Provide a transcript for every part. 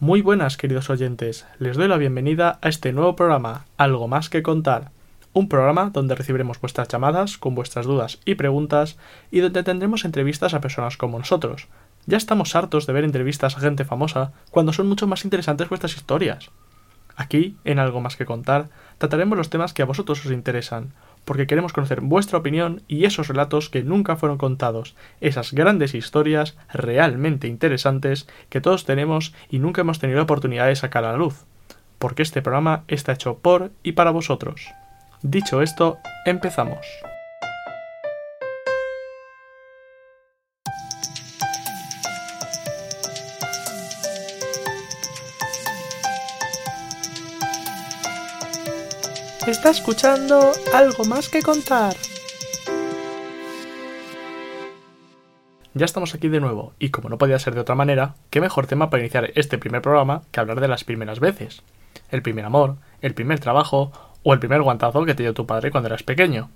Muy buenas, queridos oyentes. Les doy la bienvenida a este nuevo programa, Algo más que contar. Un programa donde recibiremos vuestras llamadas con vuestras dudas y preguntas y donde tendremos entrevistas a personas como nosotros. Ya estamos hartos de ver entrevistas a gente famosa cuando son mucho más interesantes vuestras historias. Aquí, en Algo más que contar, trataremos los temas que a vosotros os interesan, porque queremos conocer vuestra opinión y esos relatos que nunca fueron contados, esas grandes historias realmente interesantes que todos tenemos y nunca hemos tenido la oportunidad de sacar a la luz, porque este programa está hecho por y para vosotros. Dicho esto, empezamos. Está escuchando algo más que contar. Ya estamos aquí de nuevo, y como no podía ser de otra manera, qué mejor tema para iniciar este primer programa que hablar de las primeras veces. El primer amor, el primer trabajo o el primer guantazo que te dio tu padre cuando eras pequeño.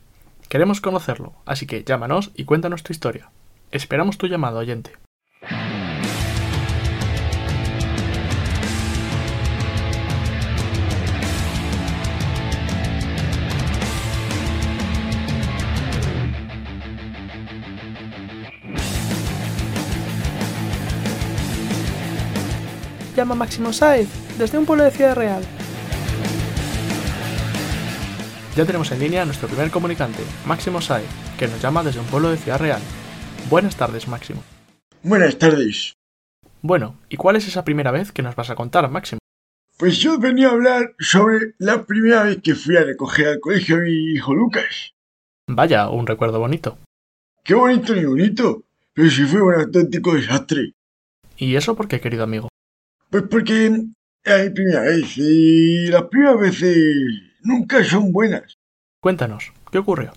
Queremos conocerlo, así que llámanos y cuéntanos tu historia. Esperamos tu llamado, oyente. Llama Máximo Saez, desde un pueblo de Ciudad Real. Ya tenemos en línea a nuestro primer comunicante, Máximo Saez, que nos llama desde un pueblo de Ciudad Real. Buenas tardes, Máximo. Buenas tardes. Bueno, ¿y cuál es esa primera vez que nos vas a contar, Máximo? Pues yo venía a hablar sobre la primera vez que fui a recoger al colegio a mi hijo Lucas. Vaya, un recuerdo bonito. Qué bonito ni bonito, pero si fue un auténtico desastre. ¿Y eso por qué, querido amigo? Pues porque es mi primera vez y las primeras veces nunca son buenas. Cuéntanos, ¿qué ocurrió?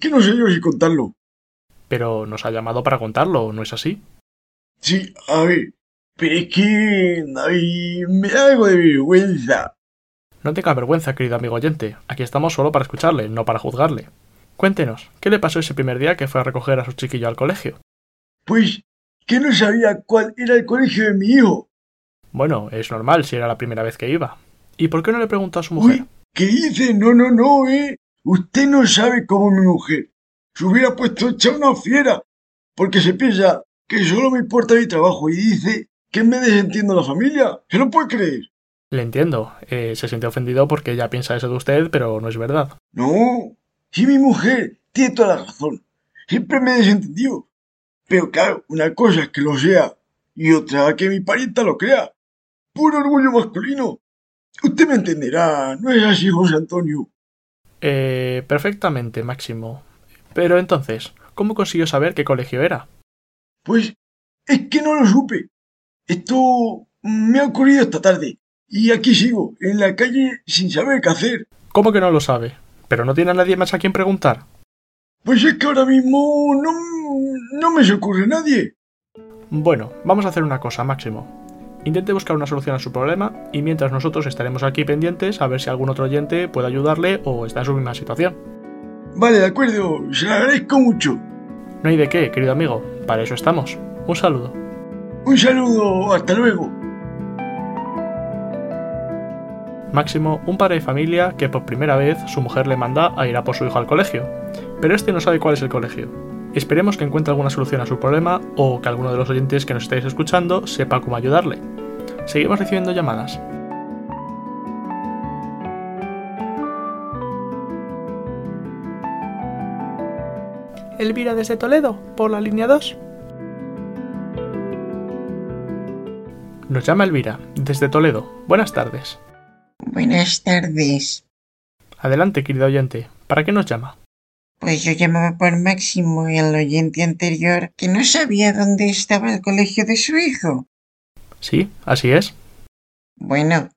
Que no sé yo si contarlo. Pero nos ha llamado para contarlo, ¿no es así? Sí, a ver, pero es que ay, me da algo de vergüenza. No tenga vergüenza, querido amigo oyente. Aquí estamos solo para escucharle, no para juzgarle. Cuéntenos, ¿qué le pasó ese primer día que fue a recoger a su chiquillo al colegio? Pues que no sabía cuál era el colegio de mi hijo. Bueno, es normal si era la primera vez que iba. ¿Y por qué no le preguntó a su mujer? Uy, ¿qué dice? No, no, no, eh. Usted no sabe cómo mi mujer. Se hubiera puesto hecha una fiera. Porque se piensa que solo me importa mi trabajo y dice que me desentiendo la familia. ¿Se lo puede creer? Le entiendo. Eh, se siente ofendido porque ella piensa eso de usted, pero no es verdad. No. Si mi mujer tiene toda la razón. Siempre me desentendió. Pero claro, una cosa es que lo sea y otra que mi parienta lo crea. Puro orgullo masculino. Usted me entenderá, ¿no es así, José Antonio? Eh, perfectamente, Máximo. Pero entonces, ¿cómo consiguió saber qué colegio era? Pues es que no lo supe. Esto me ha ocurrido esta tarde. Y aquí sigo, en la calle, sin saber qué hacer. ¿Cómo que no lo sabe? ¿Pero no tiene a nadie más a quien preguntar? Pues es que ahora mismo no, no me se ocurre nadie. Bueno, vamos a hacer una cosa, Máximo. Intente buscar una solución a su problema y mientras nosotros estaremos aquí pendientes a ver si algún otro oyente puede ayudarle o está en su misma situación. Vale, de acuerdo, se lo agradezco mucho. No hay de qué, querido amigo, para eso estamos. Un saludo. Un saludo, hasta luego. Máximo, un padre de familia que por primera vez su mujer le manda a ir a por su hijo al colegio, pero este no sabe cuál es el colegio. Esperemos que encuentre alguna solución a su problema o que alguno de los oyentes que nos estáis escuchando sepa cómo ayudarle. Seguimos recibiendo llamadas. Elvira desde Toledo, por la línea 2. Nos llama Elvira, desde Toledo. Buenas tardes. Buenas tardes. Adelante, querido oyente. ¿Para qué nos llama? Pues yo llamaba por Máximo y el oyente anterior que no sabía dónde estaba el colegio de su hijo. Sí, así es. Bueno,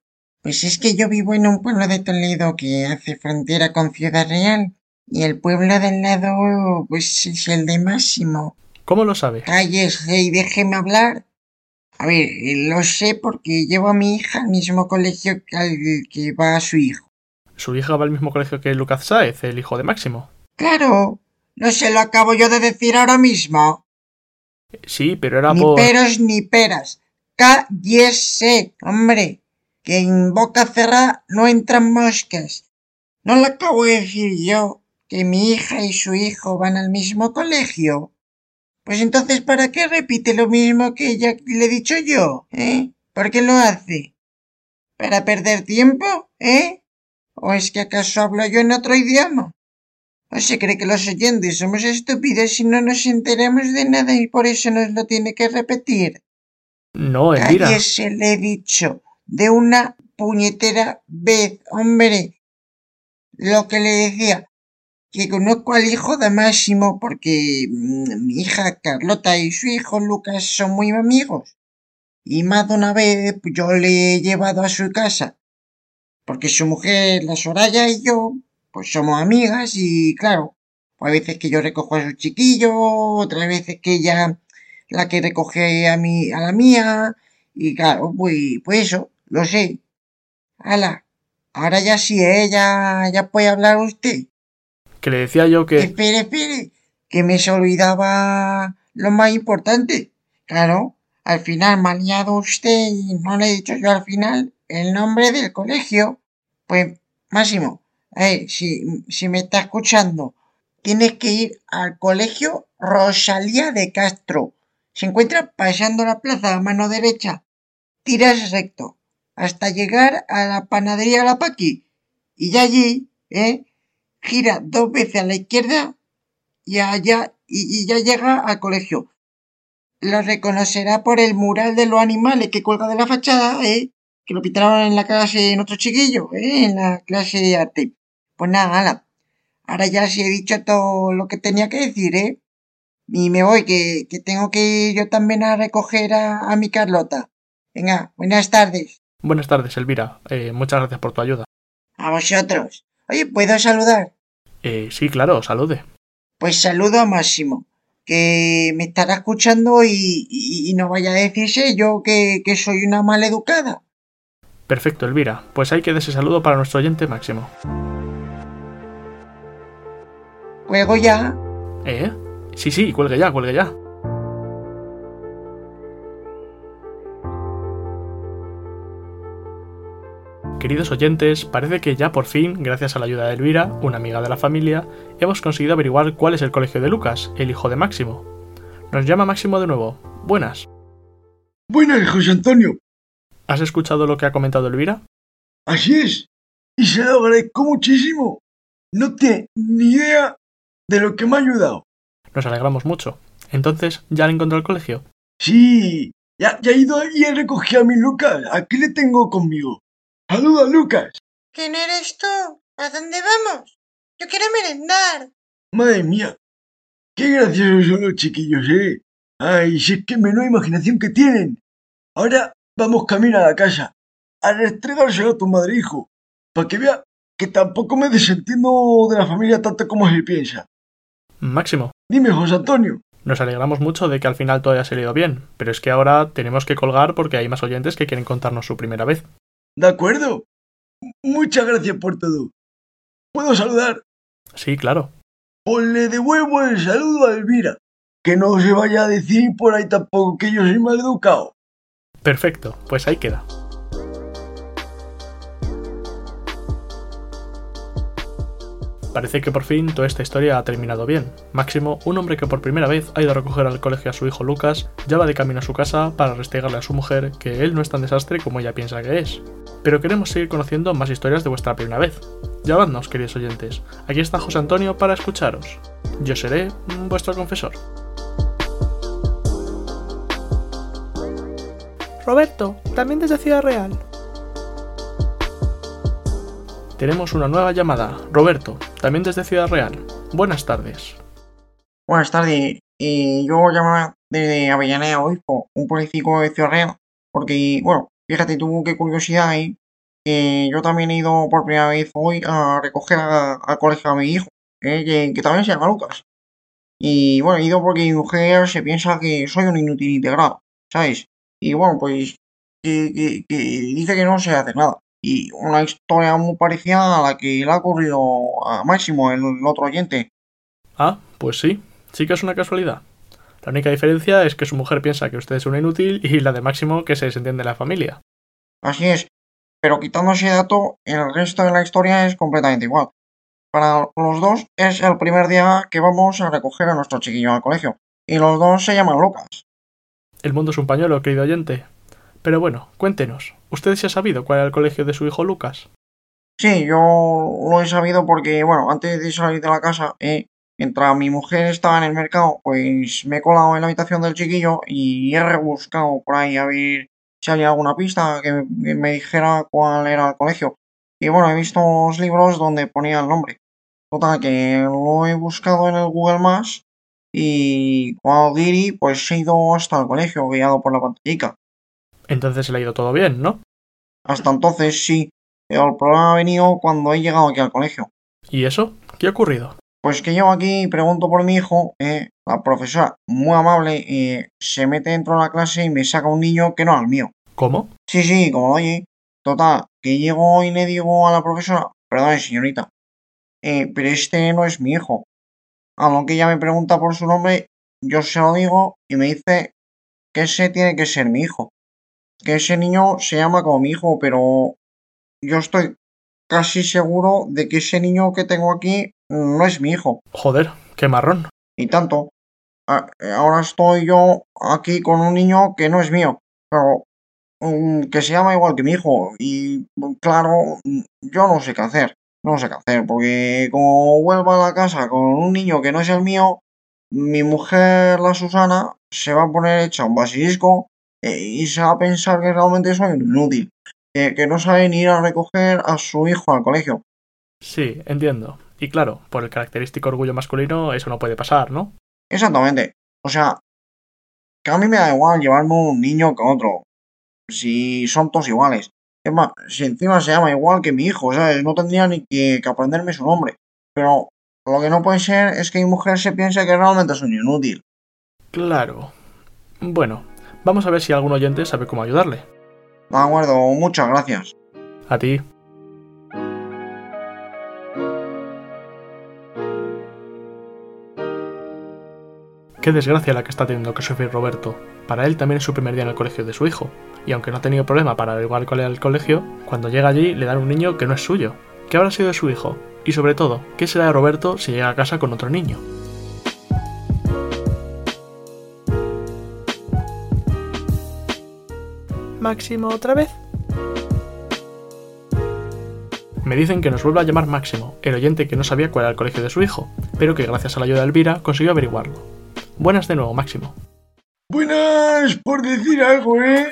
pues es que yo vivo en un pueblo de Toledo que hace frontera con Ciudad Real y el pueblo del lado pues es el de Máximo. ¿Cómo lo sabe? Cállese y déjeme hablar. A ver, lo sé porque llevo a mi hija al mismo colegio que al que va a su hijo. ¿Su hija va al mismo colegio que Lucas Sáez, el hijo de Máximo? Claro, no se lo acabo yo de decir ahora mismo. Sí, pero era Ni por... peros ni peras. Cállese, hombre, que en boca cerrada no entran moscas. ¿No le acabo de decir yo que mi hija y su hijo van al mismo colegio? Pues entonces, ¿para qué repite lo mismo que ya le he dicho yo? ¿Eh? ¿Por qué lo hace? ¿Para perder tiempo? ¿Eh? ¿O es que acaso hablo yo en otro idioma? ¿O se cree que los oyentes somos estúpidos y no nos enteramos de nada y por eso nos lo tiene que repetir? No, Elvira. Cállese, le he dicho, de una puñetera vez, hombre. Lo que le decía, que conozco al hijo de Máximo porque mm, mi hija Carlota y su hijo Lucas son muy amigos. Y más de una vez yo le he llevado a su casa. Porque su mujer, la Soraya y yo, pues somos amigas y claro, pues hay veces que yo recojo a su chiquillo, otras veces que ella la que recoge a mí, a la mía, y claro, pues, pues eso, lo sé. Hala, ahora ya sí, ¿eh? ya, ya puede hablar usted. Que le decía yo que... Espere, espere, que me se olvidaba lo más importante. Claro, al final me ha liado usted y no le he dicho yo al final el nombre del colegio. Pues, Máximo, eh, si, si me está escuchando, tienes que ir al colegio Rosalía de Castro. Se encuentra pasando la plaza a mano derecha. Tiras recto hasta llegar a la panadería La Paqui. Y ya allí, ¿eh? gira dos veces a la izquierda y allá y, ya llega al colegio. Lo reconocerá por el mural de los animales que cuelga de la fachada, ¿eh? que lo pintaron en la clase en otro chiquillo, ¿eh? en la clase de arte. Pues nada, ala. Ahora ya sí he dicho todo lo que tenía que decir, ¿eh? Y me voy, que, que tengo que ir yo también a recoger a, a mi Carlota. Venga, buenas tardes. Buenas tardes, Elvira. Eh, muchas gracias por tu ayuda. A vosotros. Oye, ¿puedo saludar? Eh, sí, claro, salude. Pues saludo a Máximo, que me estará escuchando y, y- y no vaya a decirse yo que, que soy una maleducada. Perfecto, Elvira. Pues ahí queda ese saludo para nuestro oyente máximo. Juego ya. ¿Eh? Sí, sí, cuelgue ya, cuelgue ya. Queridos oyentes, parece que ya por fin, gracias a la ayuda de Elvira, una amiga de la familia, hemos conseguido averiguar cuál es el colegio de Lucas, el hijo de Máximo. Nos llama Máximo de nuevo. Buenas. Buenas, José Antonio. ¿Has escuchado lo que ha comentado Elvira? Así es. Y se lo agradezco muchísimo. No tiene ni idea de lo que me ha ayudado. Nos alegramos mucho. Entonces, ¿ya le encontró el colegio? Sí, ya, ya he ido y he recogido a mi Lucas. Aquí le tengo conmigo. Saluda, Lucas. ¿Quién eres tú? ¿A dónde vamos? Yo quiero merendar. Madre mía. Qué graciosos son los chiquillos, ¿eh? Ay, si es que menuda imaginación que tienen. Ahora vamos camino a la casa. A restregárselo a tu madre, hijo. Para que vea que tampoco me desentiendo de la familia tanto como se piensa. Máximo, Dime, José Antonio. Nos alegramos mucho de que al final todo haya salido bien, pero es que ahora tenemos que colgar porque hay más oyentes que quieren contarnos su primera vez. ¿De acuerdo? Muchas gracias por todo. ¿Puedo saludar? Sí, claro. Pues le devuelvo el saludo a Elvira. Que no se vaya a decir por ahí tampoco que yo soy mal educado. Perfecto, pues ahí queda. Parece que por fin toda esta historia ha terminado bien. Máximo, un hombre que por primera vez ha ido a recoger al colegio a su hijo Lucas, ya va de camino a su casa para restregarle a su mujer que él no es tan desastre como ella piensa que es. Pero queremos seguir conociendo más historias de vuestra primera vez. Llamadnos, queridos oyentes. Aquí está José Antonio para escucharos. Yo seré mm, vuestro confesor. Roberto, también desde Ciudad Real. Tenemos una nueva llamada. Roberto, también desde Ciudad Real. Buenas tardes. Buenas tardes. Eh, yo llamo desde Avellaneda Obispo, un político de Ciudad Real, porque, bueno, fíjate tú qué curiosidad, ¿eh? Que yo también he ido por primera vez hoy a recoger al colegio a mi hijo, ¿eh? que, también se llama Lucas. Y bueno, he ido porque mi mujer se piensa que soy un inútil integrado, ¿sabes? Y bueno, pues que dice que no se hace nada. Y una historia muy parecida a la que le ha ocurrido a Máximo, el otro oyente. Ah, pues sí, sí que es una casualidad. La única diferencia es que su mujer piensa que usted es un inútil y la de Máximo que se desentiende de la familia. Así es. Pero quitando ese dato, el resto de la historia es completamente igual. Para los dos es el primer día que vamos a recoger a nuestro chiquillo al colegio. Y los dos se llaman Lucas. El mundo es un pañuelo, querido oyente. Pero bueno, cuéntenos, ¿usted se ha sabido cuál era el colegio de su hijo Lucas? Sí, yo lo he sabido porque, bueno, antes de salir de la casa, eh, mientras mi mujer estaba en el mercado, pues me he colado en la habitación del chiquillo y he rebuscado por ahí a ver si había alguna pista que me, dijera cuál era el colegio. Y bueno, he visto los libros donde ponía el nombre. Total, que lo he buscado en el Google Maps y cuando Giri, pues he ido hasta el colegio guiado por la pantallica. Entonces se le ha ido todo bien, ¿no? Hasta entonces sí, pero el problema ha venido cuando he llegado aquí al colegio. ¿Y eso? ¿Qué ha ocurrido? Pues que llego aquí y pregunto por mi hijo, eh, la profesora, muy amable, eh, se mete dentro de la clase y me saca un niño que no es el mío. ¿Cómo? Sí, sí, como lo oye. Total, que llego y le digo a la profesora, perdone señorita, eh, pero este no es mi hijo. A lo que ella me pregunta por su nombre, yo se lo digo y me dice que ese tiene que ser mi hijo. Que ese niño se llama como mi hijo, pero yo estoy casi seguro de que ese niño que tengo aquí no es mi hijo. Joder, qué marrón. Y tanto. Ahora estoy yo aquí con un niño que no es mío, pero mm, que se llama igual que mi hijo. Y claro, yo no sé qué hacer. No sé qué hacer, porque como vuelva a la casa con un niño que no es el mío, mi mujer, la Susana, se va a poner hecha un basilisco eh, y se va a pensar que realmente soy un inútil, que, que no sabe ni ir a recoger a su hijo al colegio. Sí, entiendo. Y claro, por el característico orgullo masculino eso no puede pasar, ¿no? Exactamente. O sea, que a mí me da igual llevarme un niño que otro. Si son todos iguales. Es más, si encima se llama igual que mi hijo, ¿sabes? No tendría ni que, que aprenderme su nombre. Pero lo que no puede ser es que mi mujer se piense que realmente es un inútil. Claro. Bueno, vamos a ver si algún oyente sabe cómo ayudarle. De acuerdo, muchas gracias. A ti. Qué desgracia la que está teniendo que sufrir Roberto. Para él también es su primer día en el colegio de su hijo, y aunque no ha tenido problema para averiguar cuál era el colegio, cuando llega allí le dan un niño que no es suyo. ¿Qué habrá sido de su hijo? Y sobre todo, ¿qué será de Roberto si llega a casa con otro niño? Máximo otra vez. Me dicen que nos vuelva a llamar Máximo, el oyente que no sabía cuál era el colegio de su hijo, pero que gracias a la ayuda de Elvira consiguió averiguarlo. Buenas de nuevo, Máximo. Buenas, por decir algo, ¿eh?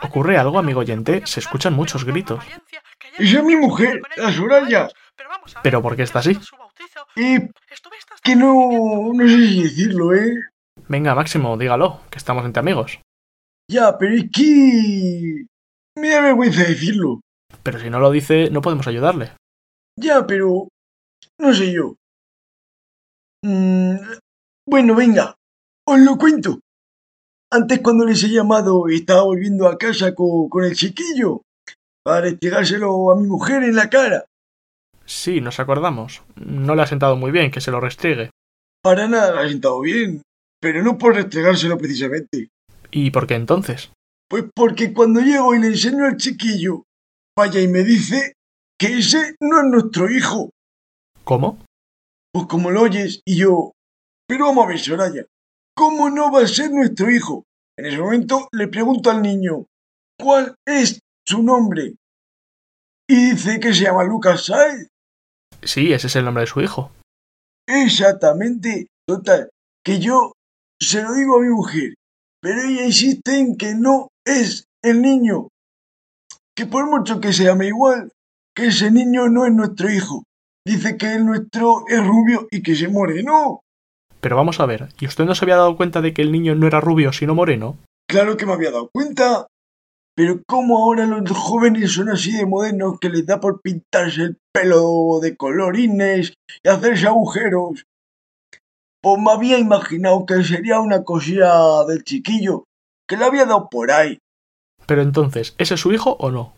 ¿Ocurre algo, amigo oyente? Se escuchan muchos gritos. Esa es mi mujer, la Soraya. ¿Pero por qué está así? Y que no, no sé si decirlo, ¿eh? Venga, Máximo, dígalo, que estamos entre amigos. Ya, pero es que... Me da vergüenza decirlo. Pero si no lo dice, no podemos ayudarle. Ya, pero... No sé yo. Mm, bueno, venga. Os lo cuento. Antes cuando les he llamado estaba volviendo a casa con, con el chiquillo. Para restregárselo a mi mujer en la cara. Sí, nos acordamos. No le ha sentado muy bien que se lo restriegue. Para nada le ha sentado bien. Pero no por restregárselo precisamente. ¿Y por qué entonces? Pues porque cuando llego y le enseño al chiquillo, vaya y me dice que ese no es nuestro hijo. ¿Cómo? Pues como lo oyes, y yo, pero vamos a ver, Soraya, ¿cómo no va a ser nuestro hijo? En ese momento le pregunto al niño, ¿cuál es su nombre? Y dice que se llama Lucas Saez. Sí, ese es el nombre de su hijo. Exactamente, total, que yo se lo digo a mi mujer, pero ella insiste en que no es el niño. Que por mucho que se llame igual, que ese niño no es nuestro hijo. Dice que el nuestro es rubio y que se moreno. Pero vamos a ver, ¿y usted no se había dado cuenta de que el niño no era rubio sino moreno? Claro que me había dado cuenta. Pero cómo ahora los jóvenes son así de modernos que les da por pintarse el pelo de colorines y hacerse agujeros. Pues me había imaginado que sería una cosilla del chiquillo, que le había dado por ahí. Pero entonces, ¿ese es su hijo o no?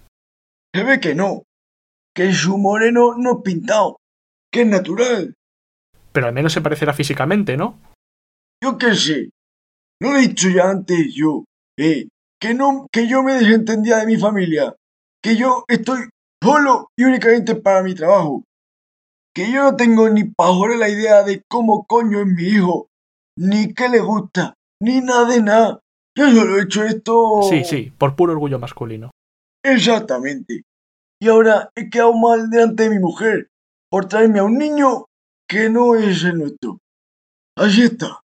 Se ve que no, que su moreno no es pintado, que es natural. Pero al menos se parecerá físicamente, ¿no? Yo qué sé, No lo he dicho ya antes yo, eh, que no, que yo me desentendía de mi familia, que yo estoy solo y únicamente para mi trabajo, que yo no tengo ni pajora la idea de cómo coño es mi hijo, ni qué le gusta, ni nada de nada. Yo solo he hecho esto. Sí, sí, por puro orgullo masculino. Exactamente. Y ahora he quedado mal delante de mi mujer por traerme a un niño que no es el nuestro. Así está.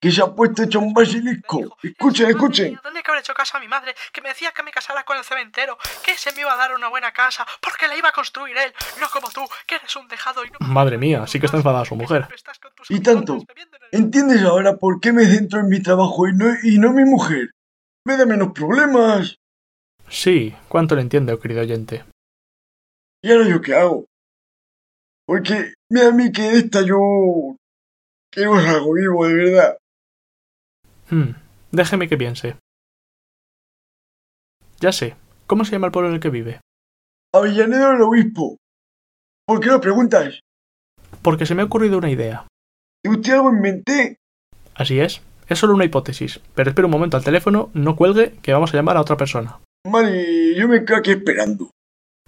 Que se ha puesto hecho un basilisco. Escuchen, escuchen. ¿Dónde que habré hecho caso a mi madre? Que me decía que me casara con el cementero, que se me iba a dar una buena casa, porque la iba a construir él, no como tú, que eres un dejado y no... Madre mía, sí que está enfadada su mujer. Y tanto. ¿Entiendes ahora por qué me centro en mi trabajo y no, y no en mi mujer? Me da menos problemas. Sí, cuánto le entiendo, querido oyente. ¿Y ahora yo qué hago? Porque mira a mí que esta yo... que no salgo vivo, de verdad. Hmm, déjeme que piense. Ya sé, ¿cómo se llama el pueblo en el que vive? Avellaneda del Obispo. ¿Por qué lo preguntas? Porque se me ha ocurrido una idea. ¿Y usted algo inventé? Así es, es solo una hipótesis, pero espera un momento al teléfono, no cuelgue, que vamos a llamar a otra persona. Vale, yo me quedo aquí esperando.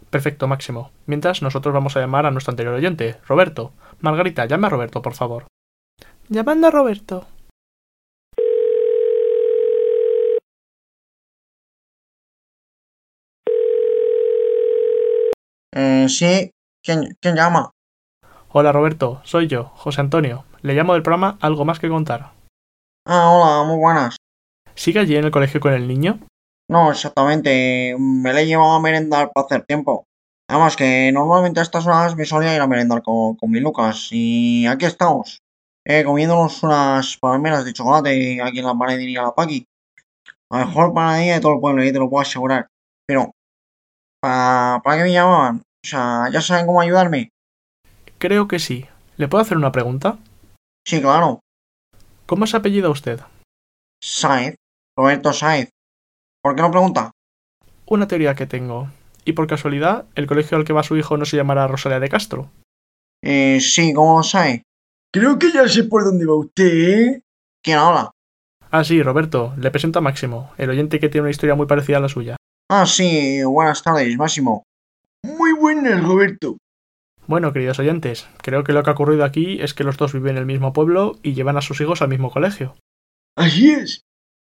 Perfecto, Máximo. Mientras, nosotros vamos a llamar a nuestro anterior oyente, Roberto. Margarita, llame a Roberto, por favor. Llamando a Roberto. Eh, sí, ¿quién, quién llama? Hola, Roberto, soy yo, José Antonio. Le llamo del programa Algo más que contar. Ah, hola, muy buenas. ¿Sigue allí en el colegio con el niño? No, exactamente, me le he llevado a merendar para hacer tiempo. Además que normalmente a estas horas me solía ir a merendar con, con mi Lucas y aquí estamos, eh, comiéndonos unas palmeras de chocolate aquí en la panadería La Paqui. La mejor panadería de todo el pueblo, y te lo puedo asegurar. Pero, ¿para, ¿para qué me llamaban? O sea, ¿ya saben cómo ayudarme? Creo que sí. ¿Le puedo hacer una pregunta? Sí, claro. ¿Cómo se apellida usted? Saez, Roberto Saez. ¿Por qué no pregunta? Una teoría que tengo. ¿Y por casualidad, el colegio al que va su hijo no se llamará Rosalía de Castro? Eh, sí, ¿cómo lo sabe? Creo que ya sé por dónde va usted, ¿eh? ¿Quién habla? Ah, sí, Roberto. Le presento a Máximo, el oyente que tiene una historia muy parecida a la suya. Ah, sí, buenas tardes, Máximo. Muy buenas, Roberto. Bueno, queridos oyentes, creo que lo que ha ocurrido aquí es que los dos viven en el mismo pueblo y llevan a sus hijos al mismo colegio. Así es.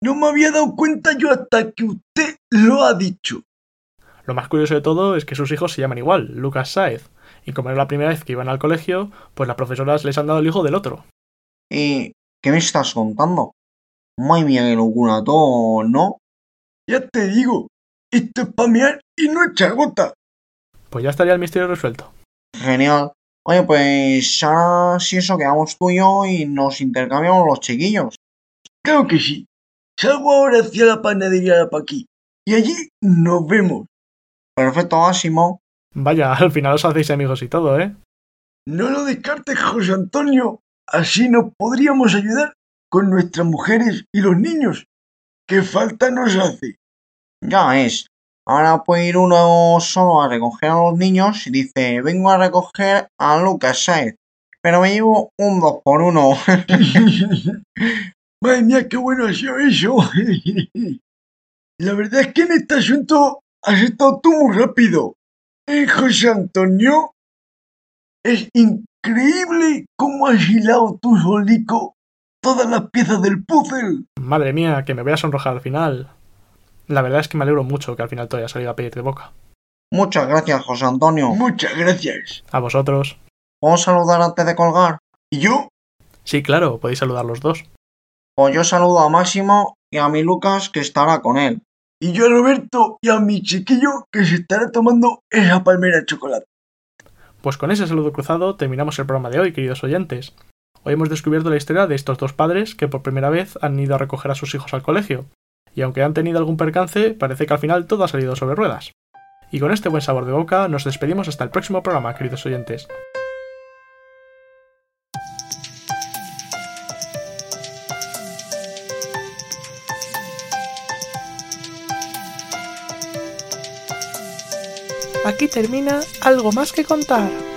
No me había dado cuenta yo hasta que usted lo ha dicho. Lo más curioso de todo es que sus hijos se llaman igual, Lucas Sáez, y como era la primera vez que iban al colegio, pues las profesoras les han dado el hijo del otro. ¿Y qué me estás contando? Madre mía, qué locura todo, ¿no? Ya te digo, esto es pamear y no echar gota. Pues ya estaría el misterio resuelto. Genial. Oye, pues ahora si eso quedamos tú y yo y nos intercambiamos los chiquillos. Claro que sí. Salgo ahora hacia la panadería de Paqui y allí nos vemos. Perfecto, Máximo. Vaya, al final os hacéis amigos y todo, ¿eh? No lo descartes, José Antonio. Así nos podríamos ayudar con nuestras mujeres y los niños. ¿Qué falta nos hace? Ya es. Ahora puede ir uno solo a recoger a los niños y dice, vengo a recoger a Lucas Saez, pero me llevo un dos por uno. Madre mía, qué bueno ha sido eso. La verdad es que en este asunto has estado tú muy rápido. ¿Eh, José Antonio? Es increíble cómo has hilado tú solico todas las piezas del puzzle. Madre mía, que me voy a sonrojar al final. La verdad es que me alegro mucho que al final todo haya salido a pedir de boca. Muchas gracias, José Antonio. Muchas gracias. A vosotros. ¿Puedo saludar antes de colgar? ¿Y yo? Sí, claro, podéis saludar los dos. Pues yo saludo a Máximo y a mi Lucas que estará con él. Y yo a Roberto y a mi chiquillo que se estará tomando esa palmera de chocolate. Pues con ese saludo cruzado terminamos el programa de hoy, queridos oyentes. Hoy hemos descubierto la historia de estos dos padres que por primera vez han ido a recoger a sus hijos al colegio. Y aunque han tenido algún percance, parece que al final todo ha salido sobre ruedas. Y con este buen sabor de boca nos despedimos hasta el próximo programa, queridos oyentes. Aquí termina algo más que contar.